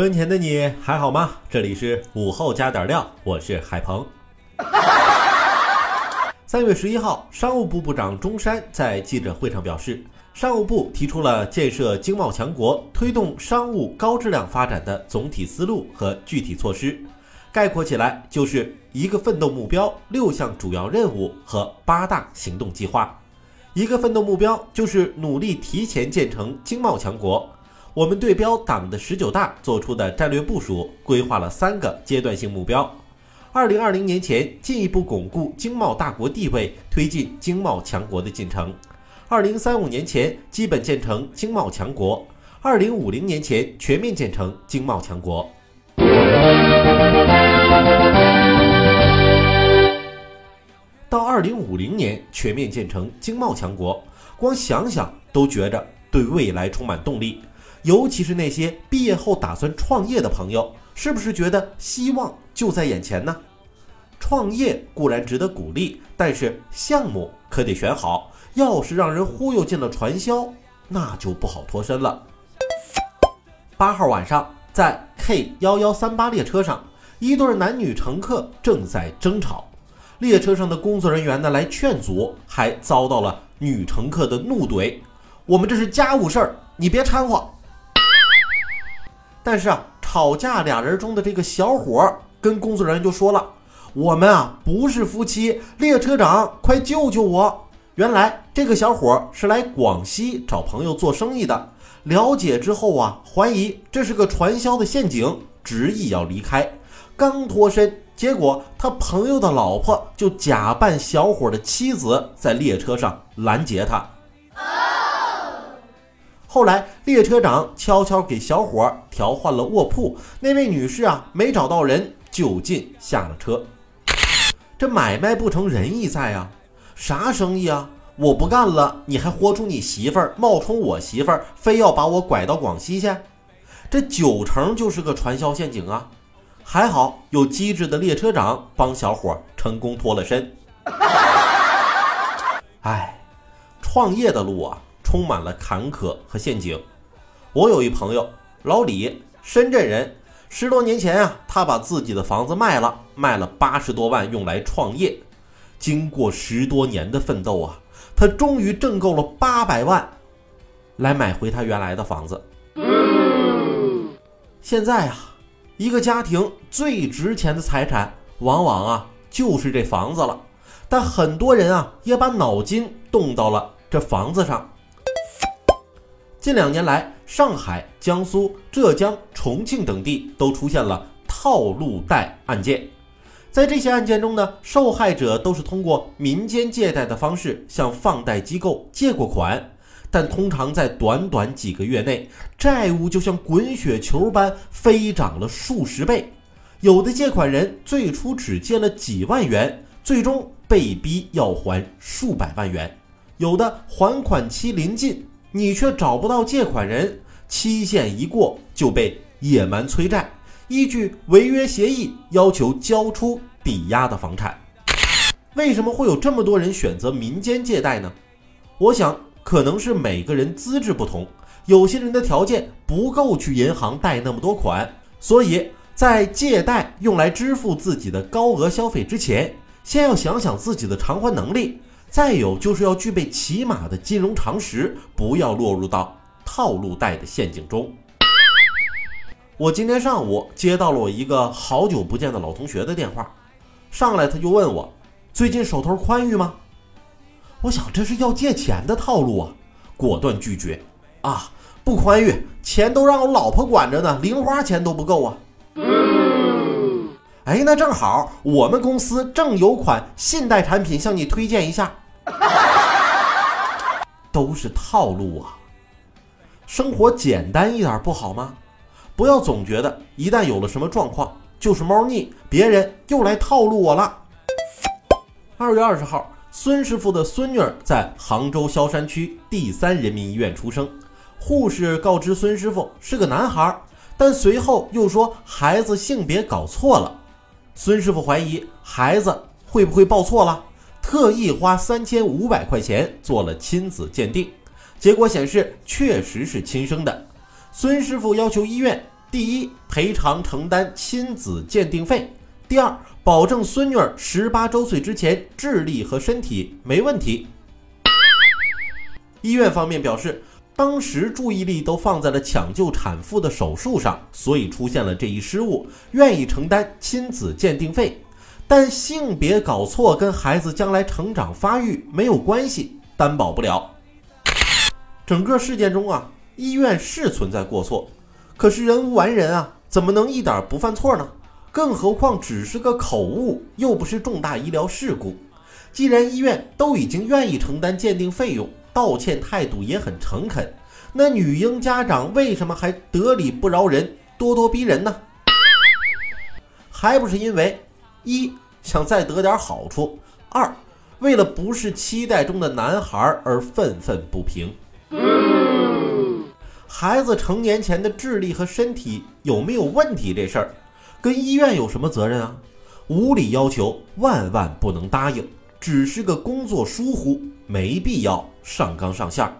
收音前的你还好吗？这里是午后加点料，我是海鹏。三月十一号，商务部部长钟山在记者会上表示，商务部提出了建设经贸强国、推动商务高质量发展的总体思路和具体措施，概括起来就是一个奋斗目标、六项主要任务和八大行动计划。一个奋斗目标就是努力提前建成经贸强国。我们对标党的十九大做出的战略部署，规划了三个阶段性目标：二零二零年前进一步巩固经贸大国地位，推进经贸强国的进程；二零三五年前基本建成经贸强国；二零五零年前全面建成经贸强国。到二零五零年全面建成经贸强国，光想想都觉着对未来充满动力。尤其是那些毕业后打算创业的朋友，是不是觉得希望就在眼前呢？创业固然值得鼓励，但是项目可得选好。要是让人忽悠进了传销，那就不好脱身了。八号晚上，在 K 幺幺三八列车上，一对男女乘客正在争吵，列车上的工作人员呢来劝阻，还遭到了女乘客的怒怼：“我们这是家务事儿，你别掺和。”但是啊，吵架俩人中的这个小伙跟工作人员就说了：“我们啊不是夫妻，列车长，快救救我！”原来这个小伙是来广西找朋友做生意的，了解之后啊，怀疑这是个传销的陷阱，执意要离开。刚脱身，结果他朋友的老婆就假扮小伙的妻子，在列车上拦截他。后来，列车长悄悄给小伙调换了卧铺。那位女士啊，没找到人，就近下了车。这买卖不成仁义在啊？啥生意啊？我不干了，你还豁出你媳妇儿，冒充我媳妇儿，非要把我拐到广西去？这九成就是个传销陷阱啊！还好有机智的列车长帮小伙成功脱了身。哎，创业的路啊！充满了坎坷和陷阱。我有一朋友老李，深圳人，十多年前啊，他把自己的房子卖了，卖了八十多万用来创业。经过十多年的奋斗啊，他终于挣够了八百万，来买回他原来的房子。现在啊，一个家庭最值钱的财产，往往啊就是这房子了。但很多人啊，也把脑筋动到了这房子上。近两年来，上海、江苏、浙江、重庆等地都出现了套路贷案件。在这些案件中呢，受害者都是通过民间借贷的方式向放贷机构借过款，但通常在短短几个月内，债务就像滚雪球般飞涨了数十倍。有的借款人最初只借了几万元，最终被逼要还数百万元；有的还款期临近。你却找不到借款人，期限一过就被野蛮催债，依据违约协议要求交出抵押的房产。为什么会有这么多人选择民间借贷呢？我想可能是每个人资质不同，有些人的条件不够去银行贷那么多款，所以在借贷用来支付自己的高额消费之前，先要想想自己的偿还能力。再有就是要具备起码的金融常识，不要落入到套路贷的陷阱中。我今天上午接到了我一个好久不见的老同学的电话，上来他就问我最近手头宽裕吗？我想这是要借钱的套路啊，果断拒绝。啊，不宽裕，钱都让我老婆管着呢，零花钱都不够啊。哎，那正好，我们公司正有款信贷产品向你推荐一下。都是套路啊！生活简单一点不好吗？不要总觉得一旦有了什么状况就是猫腻，别人又来套路我了。二月二十号，孙师傅的孙女儿在杭州萧山区第三人民医院出生，护士告知孙师傅是个男孩，但随后又说孩子性别搞错了。孙师傅怀疑孩子会不会报错了，特意花三千五百块钱做了亲子鉴定，结果显示确实是亲生的。孙师傅要求医院：第一，赔偿承担亲子鉴定费；第二，保证孙女儿十八周岁之前智力和身体没问题。医院方面表示，当时注意力都放在了抢救产妇的手术上，所以出现了这一失误，愿意承担亲子鉴定费。但性别搞错跟孩子将来成长发育没有关系，担保不了。整个事件中啊。医院是存在过错，可是人无完人啊，怎么能一点不犯错呢？更何况只是个口误，又不是重大医疗事故。既然医院都已经愿意承担鉴定费用，道歉态度也很诚恳，那女婴家长为什么还得理不饶人，咄咄逼人呢？还不是因为一想再得点好处，二为了不是期待中的男孩而愤愤不平。孩子成年前的智力和身体有没有问题这事儿，跟医院有什么责任啊？无理要求万万不能答应，只是个工作疏忽，没必要上纲上线。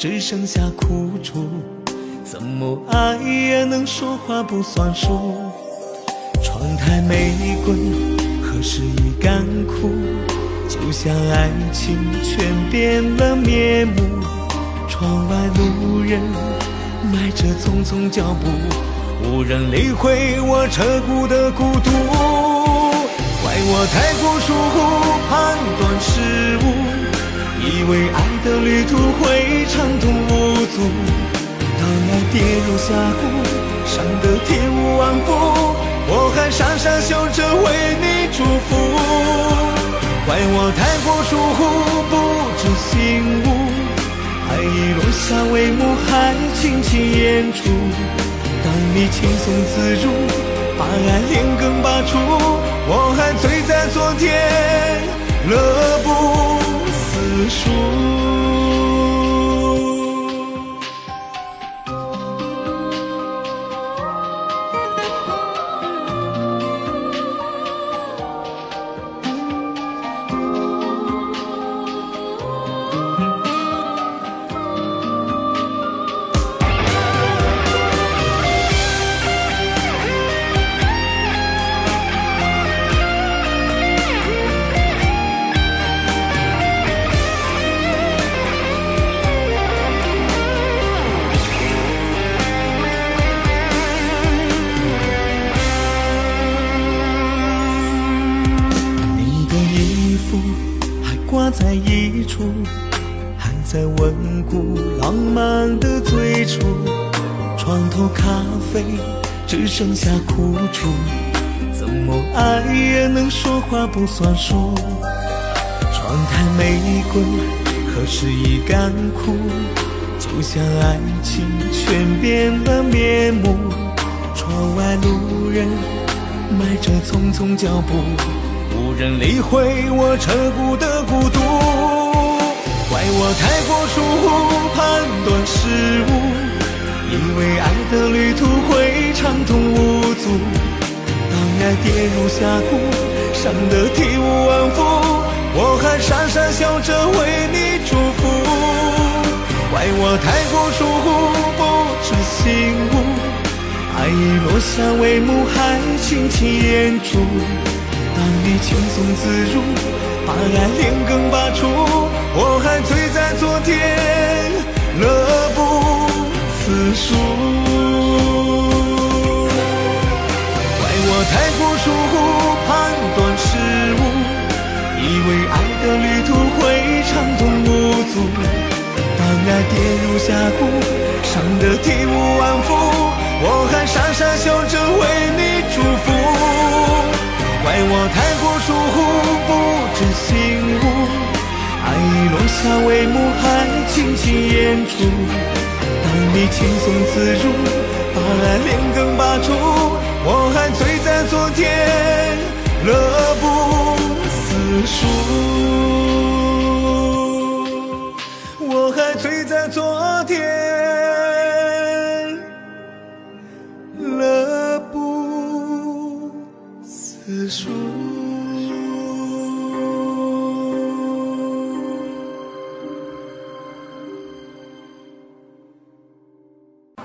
只剩下苦楚，怎么爱也能说话不算数。窗台玫瑰何时已干枯？就像爱情全变了面目。窗外路人迈着匆匆脚步。无人理会我彻骨的孤独，怪我太过疏忽判断失误，以为爱的旅途会畅通无阻，当爱跌入峡谷，伤得体无完肤，我还傻傻笑着为你祝福。怪我太过疏忽不知醒悟，爱已落下帷幕还轻轻演出。当你轻松自如，把爱连根拔除，我还醉在昨天，乐不树挂。在一处，还在温故浪漫的最初。床头咖啡只剩下苦楚，怎么爱也能说话不算数。窗台玫瑰何时已干枯？就像爱情全变了面目。窗外路人迈着匆匆脚步。无人理会我彻骨的孤独，怪我太过疏忽判断失误，以为爱的旅途会畅通无阻，当爱跌入峡谷，伤得体无完肤，我还傻傻笑着为你祝福。怪我太过疏忽，不知醒悟，爱已落下帷幕，还轻轻掩住。当你轻松自如，把爱连根拔出，我还醉在昨天，乐不思蜀。怪我太过疏忽，判断失误，以为爱的旅途会畅通无阻。当爱跌入峡谷，伤得体无完肤，我还傻傻笑着为你祝福。怪我太过疏忽，不知醒悟，爱已落下帷幕，还轻轻演出。当你轻松自如，把爱连根拔出，我还醉在昨天，乐不思蜀。我还醉在昨天，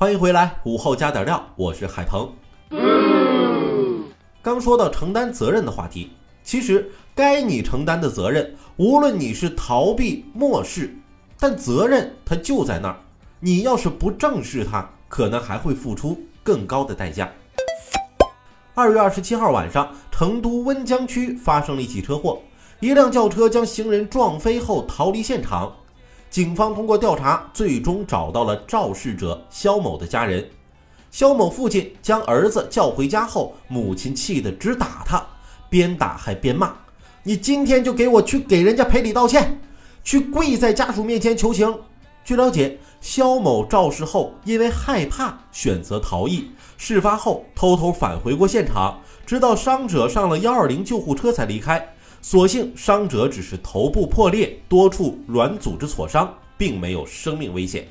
欢迎回来，午后加点料，我是海鹏。刚说到承担责任的话题，其实该你承担的责任，无论你是逃避、漠视，但责任它就在那儿。你要是不正视它，可能还会付出更高的代价。二月二十七号晚上，成都温江区发生了一起车祸，一辆轿车将行人撞飞后逃离现场。警方通过调查，最终找到了肇事者肖某的家人。肖某父亲将儿子叫回家后，母亲气得直打他，边打还边骂：“你今天就给我去给人家赔礼道歉，去跪在家属面前求情。”据了解，肖某肇事后因为害怕选择逃逸，事发后偷偷返回过现场，直到伤者上了幺二零救护车才离开。所幸伤者只是头部破裂，多处软组织挫伤，并没有生命危险。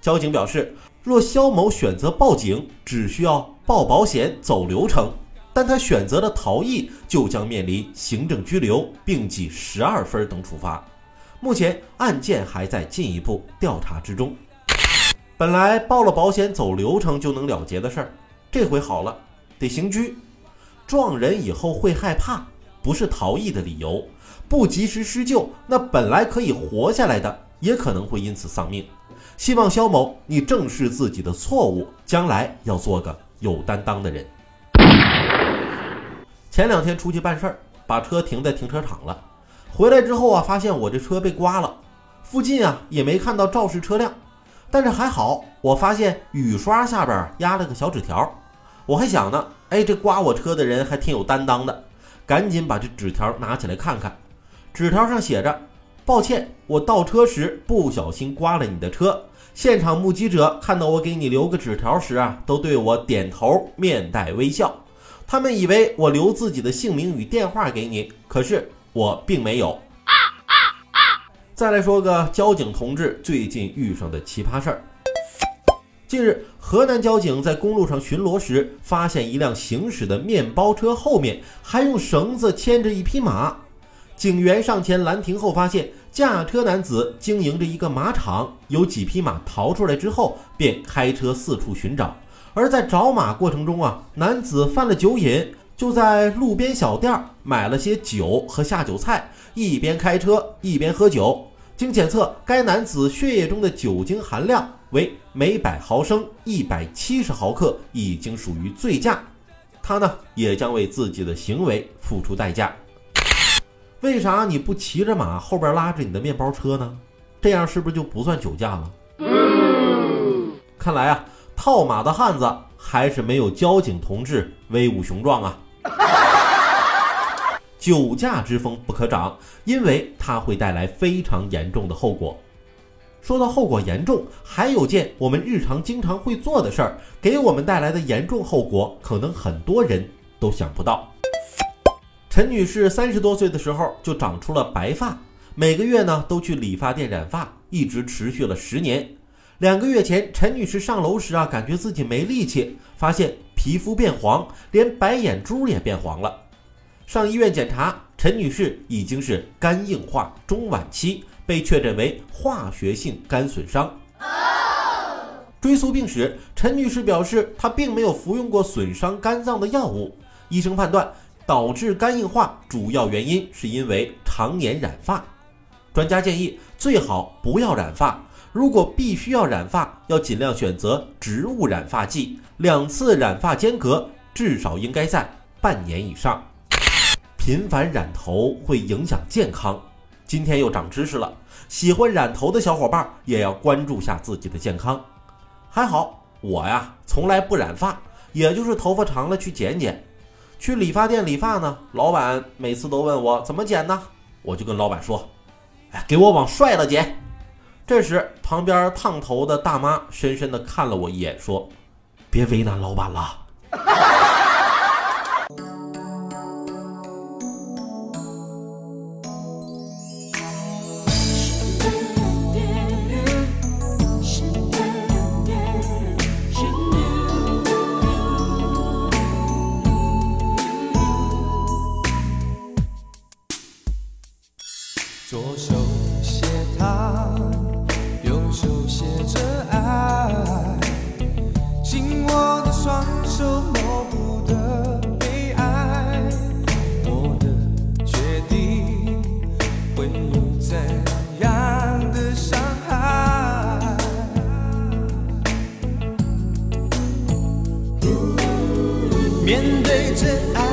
交警表示，若肖某选择报警，只需要报保险走流程；但他选择了逃逸，就将面临行政拘留并记十二分等处罚。目前案件还在进一步调查之中。本来报了保险走流程就能了结的事儿，这回好了，得刑拘。撞人以后会害怕。不是逃逸的理由，不及时施救，那本来可以活下来的，也可能会因此丧命。希望肖某你正视自己的错误，将来要做个有担当的人。前两天出去办事儿，把车停在停车场了，回来之后啊，发现我这车被刮了，附近啊也没看到肇事车辆，但是还好，我发现雨刷下边压了个小纸条，我还想呢，哎，这刮我车的人还挺有担当的。赶紧把这纸条拿起来看看，纸条上写着：“抱歉，我倒车时不小心刮了你的车。现场目击者看到我给你留个纸条时啊，都对我点头，面带微笑。他们以为我留自己的姓名与电话给你，可是我并没有。”再来说个交警同志最近遇上的奇葩事儿。近日，河南交警在公路上巡逻时，发现一辆行驶的面包车后面还用绳子牵着一匹马。警员上前拦停后，发现驾车男子经营着一个马场，有几匹马逃出来之后，便开车四处寻找。而在找马过程中啊，男子犯了酒瘾，就在路边小店买了些酒和下酒菜，一边开车一边喝酒。经检测，该男子血液中的酒精含量。为每百毫升一百七十毫克，已经属于醉驾。他呢，也将为自己的行为付出代价。为啥你不骑着马后边拉着你的面包车呢？这样是不是就不算酒驾了？看来啊，套马的汉子还是没有交警同志威武雄壮啊！酒驾之风不可长，因为它会带来非常严重的后果。说到后果严重，还有件我们日常经常会做的事儿，给我们带来的严重后果，可能很多人都想不到。陈女士三十多岁的时候就长出了白发，每个月呢都去理发店染发，一直持续了十年。两个月前，陈女士上楼时啊，感觉自己没力气，发现皮肤变黄，连白眼珠也变黄了。上医院检查，陈女士已经是肝硬化中晚期，被确诊为化学性肝损伤。追溯病史，陈女士表示她并没有服用过损伤肝脏的药物。医生判断导致肝硬化主要原因是因为常年染发。专家建议最好不要染发。如果必须要染发，要尽量选择植物染发剂，两次染发间隔至少应该在半年以上。频繁染头会影响健康，今天又长知识了。喜欢染头的小伙伴也要关注下自己的健康。还好我呀，从来不染发，也就是头发长了去剪剪。去理发店理发呢，老板每次都问我怎么剪呢，我就跟老板说：“哎，给我往帅了剪。”这时，旁边烫头的大妈深深地看了我一眼，说：“别为难老板了。”对真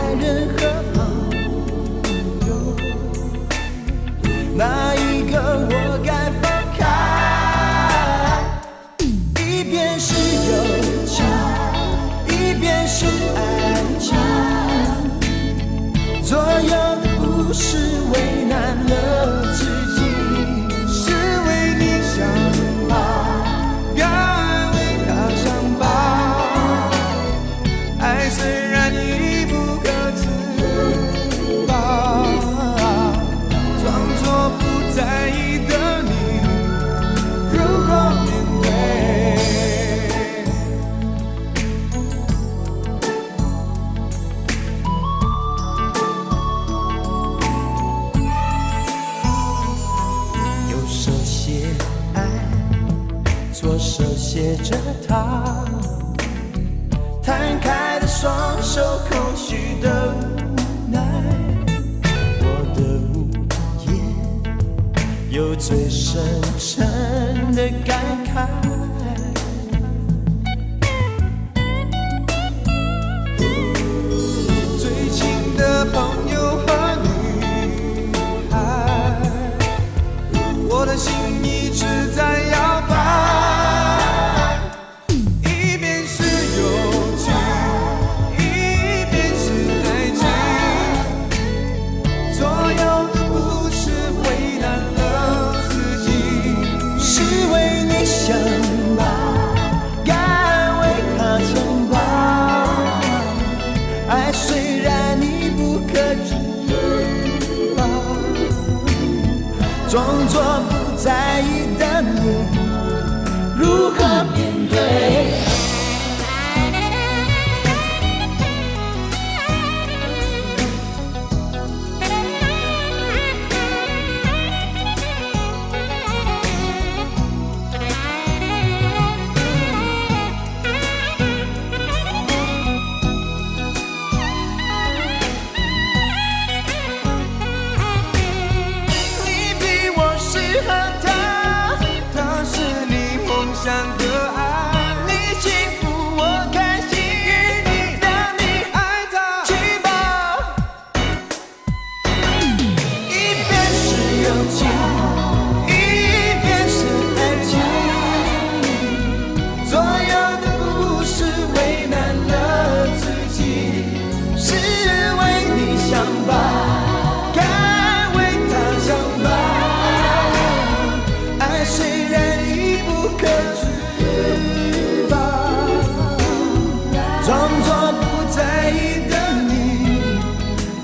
装作不在意的你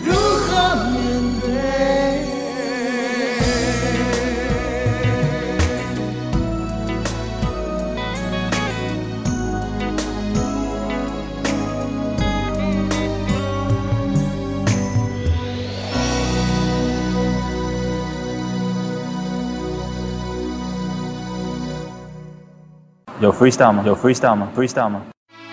如何面对有 freestyle 吗有 freestyle 吗 freestyle 吗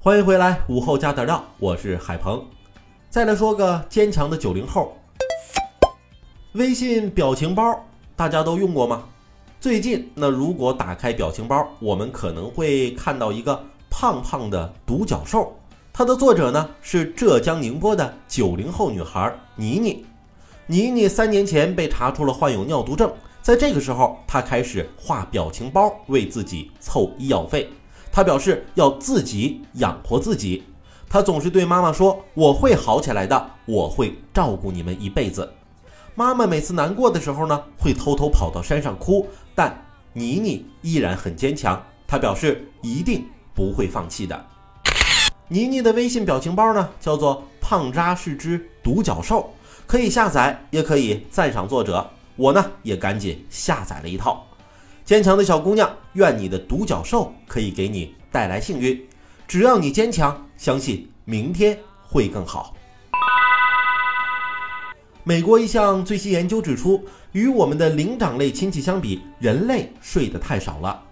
欢迎回来，午后加点料，我是海鹏。再来说个坚强的九零后，微信表情包大家都用过吗？最近那如果打开表情包，我们可能会看到一个胖胖的独角兽，它的作者呢是浙江宁波的九零后女孩妮妮。妮妮三年前被查出了患有尿毒症，在这个时候，她开始画表情包为自己凑医药费。他表示要自己养活自己。他总是对妈妈说：“我会好起来的，我会照顾你们一辈子。”妈妈每次难过的时候呢，会偷偷跑到山上哭，但妮妮依然很坚强。她表示一定不会放弃的。妮妮的微信表情包呢，叫做“胖渣是只独角兽”，可以下载，也可以赞赏作者。我呢，也赶紧下载了一套。坚强的小姑娘，愿你的独角兽可以给你带来幸运。只要你坚强，相信明天会更好。美国一项最新研究指出，与我们的灵长类亲戚相比，人类睡得太少了。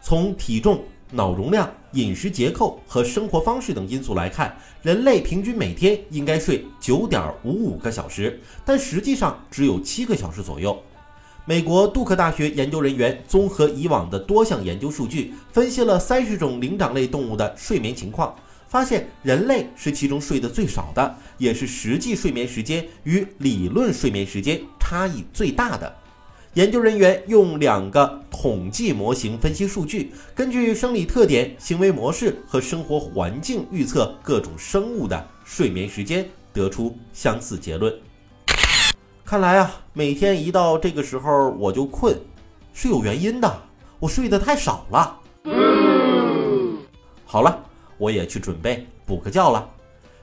从体重、脑容量、饮食结构和生活方式等因素来看，人类平均每天应该睡九点五五个小时，但实际上只有七个小时左右。美国杜克大学研究人员综合以往的多项研究数据，分析了三十种灵长类动物的睡眠情况，发现人类是其中睡得最少的，也是实际睡眠时间与理论睡眠时间差异最大的。研究人员用两个统计模型分析数据，根据生理特点、行为模式和生活环境预测各种生物的睡眠时间，得出相似结论。看来啊，每天一到这个时候我就困，是有原因的。我睡得太少了。好了，我也去准备补个觉了。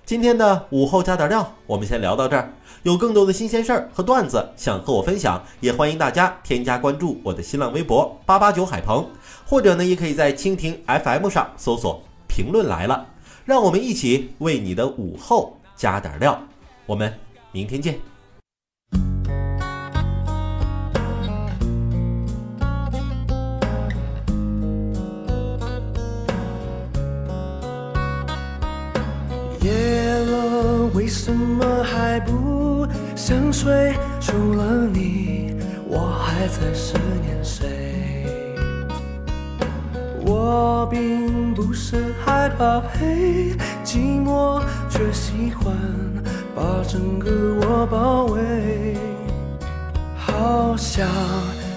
今天的午后加点料，我们先聊到这儿。有更多的新鲜事儿和段子想和我分享，也欢迎大家添加关注我的新浪微博八八九海鹏，或者呢，也可以在蜻蜓 FM 上搜索“评论来了”，让我们一起为你的午后加点料。我们明天见。为什么还不想睡？除了你，我还在思念谁？我并不是害怕黑，寂寞却喜欢把整个我包围。好想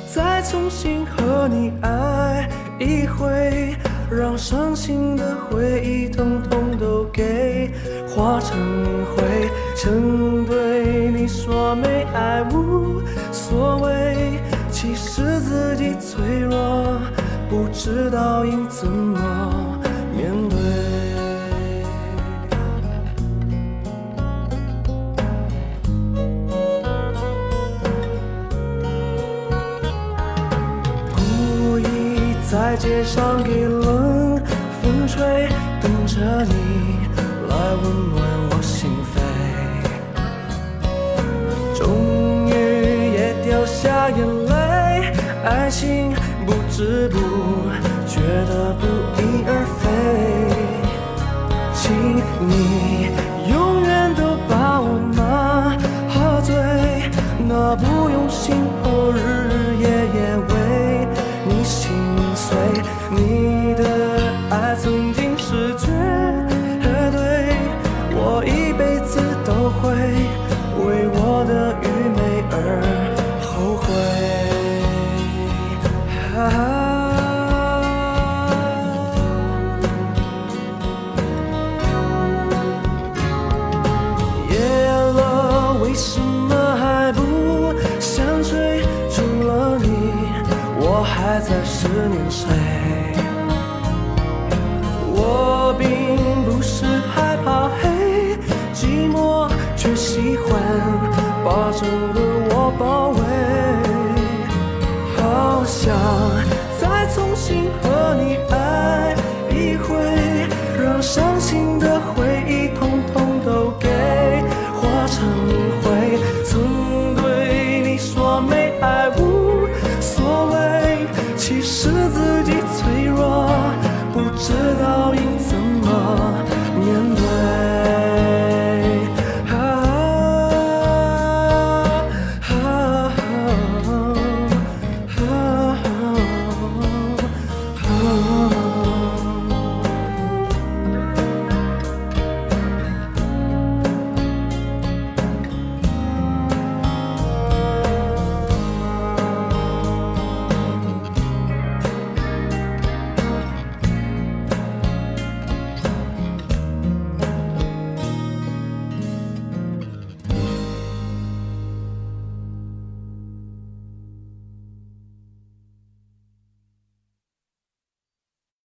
再重新和你爱一回，让伤心的回忆统统都给化成灰。曾对你说没爱无所谓，其实自己脆弱，不知道应怎么面对。故意在街上给冷风吹，等着你来温暖我心扉。终于也掉下眼泪，爱情不知不觉的不翼而飞。请你一辈子都会为我的愚昧而后悔。